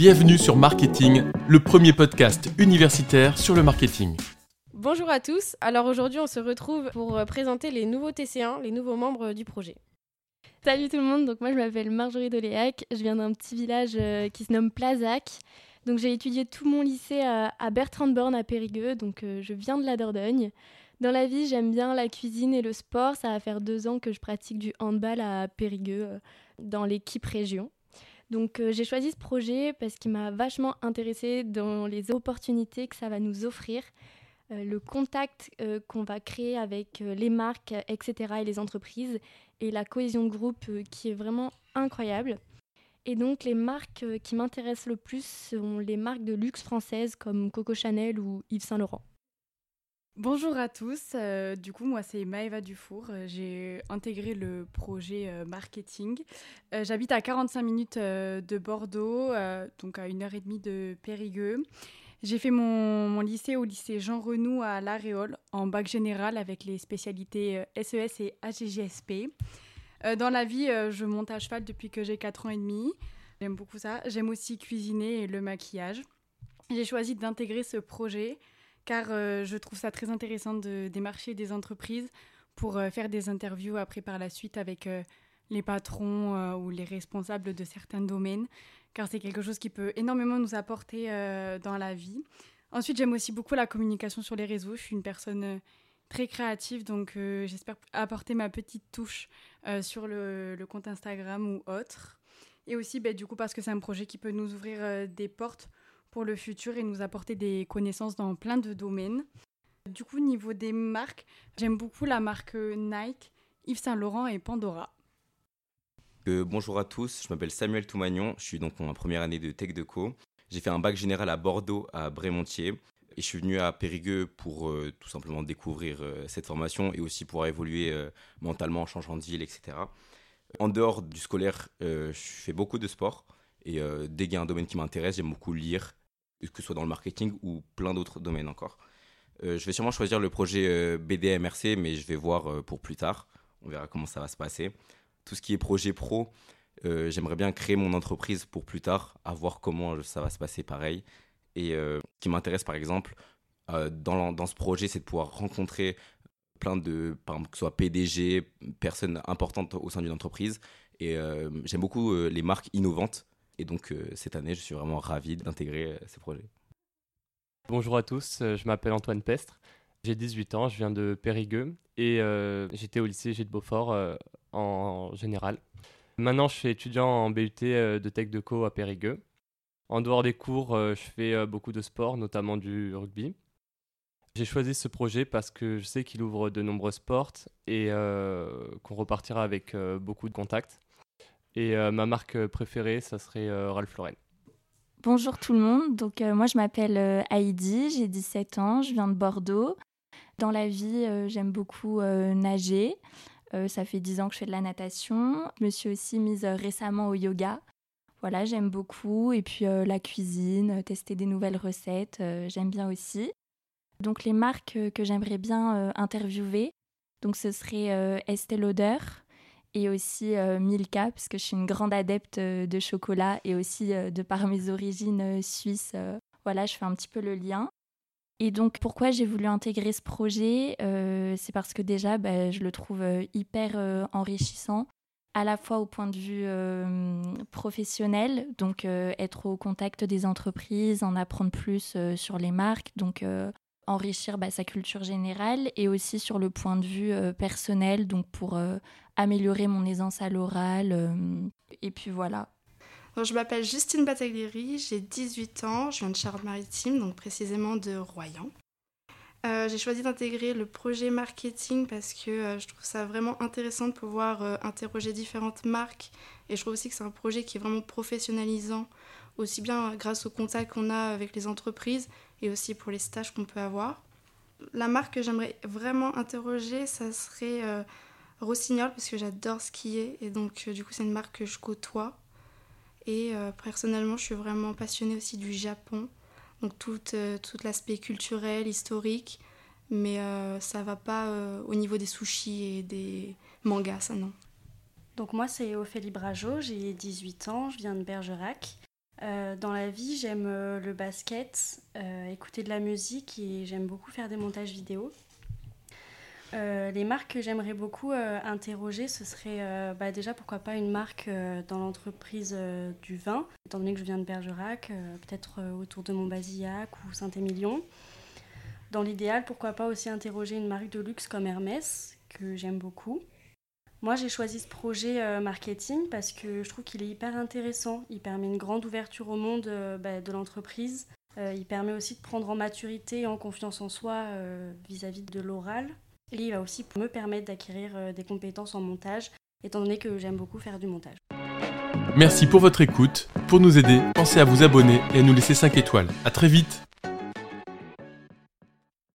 Bienvenue sur Marketing, le premier podcast universitaire sur le marketing. Bonjour à tous, alors aujourd'hui on se retrouve pour euh, présenter les nouveaux TC1, les nouveaux membres du projet. Salut tout le monde, donc moi je m'appelle Marjorie Doléac, je viens d'un petit village euh, qui se nomme Plazac. Donc j'ai étudié tout mon lycée à, Bertrand Born à Périgueux, donc euh, je viens de la Dordogne. Dans la vie, j'aime bien la cuisine et le sport. Ça va faire deux ans que je pratique du handball à Périgueux, euh, dans l'équipe région. Donc euh, j'ai choisi ce projet parce qu'il m'a vachement intéressée dans les opportunités que ça va nous offrir, euh, le contact qu'on va créer avec les marques, etc. et les entreprises, et la cohésion de groupe qui est vraiment incroyable. Et donc les marques qui m'intéressent le plus sont les marques de luxe françaises comme Coco Chanel ou Yves Saint Laurent. Bonjour à tous, euh, du coup moi c'est Maëva Dufour, euh, j'ai intégré le projet euh, marketing. J'habite à 45 minutes de Bordeaux, donc à une heure et demie de Périgueux. J'ai fait mon, lycée au lycée Jean Renoux à La Réole en bac général avec les spécialités SES e et AGGSP. dans la vie, je monte à cheval depuis que j'ai 4 ans et demi. J'aime beaucoup ça. J'aime aussi cuisiner et le maquillage. J'ai choisi d'intégrer ce projet car euh, je trouve ça très intéressant de démarcher des entreprises pour euh, faire des interviews après par la suite avec euh, les patrons ou les responsables de certains domaines, car c'est quelque chose qui peut énormément nous apporter dans la vie. Ensuite, j'aime aussi beaucoup la communication sur les réseaux. Je suis une personne très créative, donc j'espère apporter ma petite touche sur le, compte Instagram ou autre. Et aussi, bah, du coup, parce que c'est un projet qui peut nous ouvrir des portes pour le futur et nous apporter des connaissances dans plein de domaines. Du coup, niveau des marques, j'aime beaucoup la marque Nike, Yves Saint Laurent et Pandora. Euh, bonjour à tous, je m'appelle Samuel Toumagnon, je suis donc en première année de Tech Co. J'ai fait un bac général à Bordeaux, à Brémontier, et je suis venu à Périgueux pour euh, tout simplement découvrir euh, cette formation et aussi pour évoluer mentalement en changeant de ville, etc. En dehors du scolaire, je fais beaucoup de sport, et dès qu'il y a un domaine qui m'intéresse, j'aime beaucoup lire, que ce soit dans le marketing ou plein d'autres domaines encore. Euh, je vais sûrement choisir le projet euh, BDMRC, mais je vais voir euh, pour plus tard. On verra comment ça va se passer. Tout ce qui est projet pro, j'aimerais bien créer mon entreprise pour plus tard, à voir comment ça va se passer pareil. Et ce qui m'intéresse par exemple dans, dans, ce projet, c'est de pouvoir rencontrer plein de, par exemple, que ce soit PDG, personnes importantes au sein d'une entreprise. Et j'aime beaucoup les marques innovantes et donc euh, cette année, je suis vraiment ravi d'intégrer euh, ces projets. Bonjour à tous, euh, je m'appelle Antoine Pestre. J'ai 18 ans, je viens de Périgueux et j'étais au lycée Gilles Beaufort en général. Maintenant, je suis étudiant en BUT de Tech de Co à Périgueux. En dehors des cours, je fais beaucoup de sport, notamment du rugby. J'ai choisi ce projet parce que je sais qu'il ouvre de nombreuses portes et qu'on repartira avec beaucoup de contacts. Et euh, ma marque préférée, ça serait euh, Ralph Lauren. Bonjour tout le monde, donc euh, moi je m'appelle Heidi, j'ai 17 ans, je viens de Bordeaux. Dans la vie, j'aime beaucoup nager. ça fait 10 ans que je fais de la natation. Je me suis aussi mise récemment au yoga. Voilà, j'aime beaucoup. Et puis la cuisine, tester des nouvelles recettes, j'aime bien aussi. Donc les marques que j'aimerais bien interviewer, donc ce serait Estée Lauder, et aussi euh, Milka, puisque je suis une grande adepte euh, de chocolat et aussi euh, de par mes origines suisses. voilà, je fais un petit peu le lien. Et donc, pourquoi j'ai voulu intégrer ce projet C'est parce que déjà, bah, je le trouve hyper enrichissant, à la fois au point de vue professionnel, donc être au contact des entreprises, en apprendre plus sur les marques, donc enrichir bah, sa culture générale et aussi sur le point de vue euh, personnel, donc pour euh, améliorer mon aisance à l'oral. Euh, et puis voilà. je m'appelle Justine Bataglieri, j'ai 18 ans, je viens de Charente-Maritime, donc précisément de Royan. j'ai choisi d'intégrer le projet marketing parce que je trouve ça vraiment intéressant de pouvoir interroger différentes marques et je trouve aussi que c'est un projet qui est vraiment professionnalisant, aussi bien grâce au contact qu'on a avec les entreprises et aussi pour les stages qu'on peut avoir. La marque que j'aimerais vraiment interroger, ça serait euh, Rossignol parce que j'adore skier et donc euh, du coup c'est une marque que je côtoie. Et euh, personnellement, je suis vraiment passionnée aussi du Japon, donc tout, tout l'aspect culturel, historique, mais ça va pas au niveau des sushis et des mangas, ça non. Donc moi c'est Ophélie Brageau, j'ai 18 ans, je viens de Bergerac. Dans la vie, j'aime le basket, écouter de la musique et j'aime beaucoup faire des montages vidéo. Euh, les marques que j'aimerais beaucoup euh, interroger, ce serait euh, bah, déjà pourquoi pas une marque dans l'entreprise du vin, étant donné que je viens de Bergerac, peut-être autour de Montbazillac ou Saint-Émilion. Dans l'idéal, pourquoi pas aussi interroger une marque de luxe comme Hermès, que j'aime beaucoup. Moi, j'ai choisi ce projet marketing parce que je trouve qu'il est hyper intéressant. Il permet une grande ouverture au monde bah, de l'entreprise. il permet aussi de prendre en maturité et en confiance en soi vis à -vis de l'oral. Et il va aussi me permettre d'acquérir euh, des compétences en montage, étant donné que j'aime beaucoup faire du montage. Merci pour votre écoute. Pour nous aider, pensez à vous abonner et à nous laisser 5 étoiles. A très vite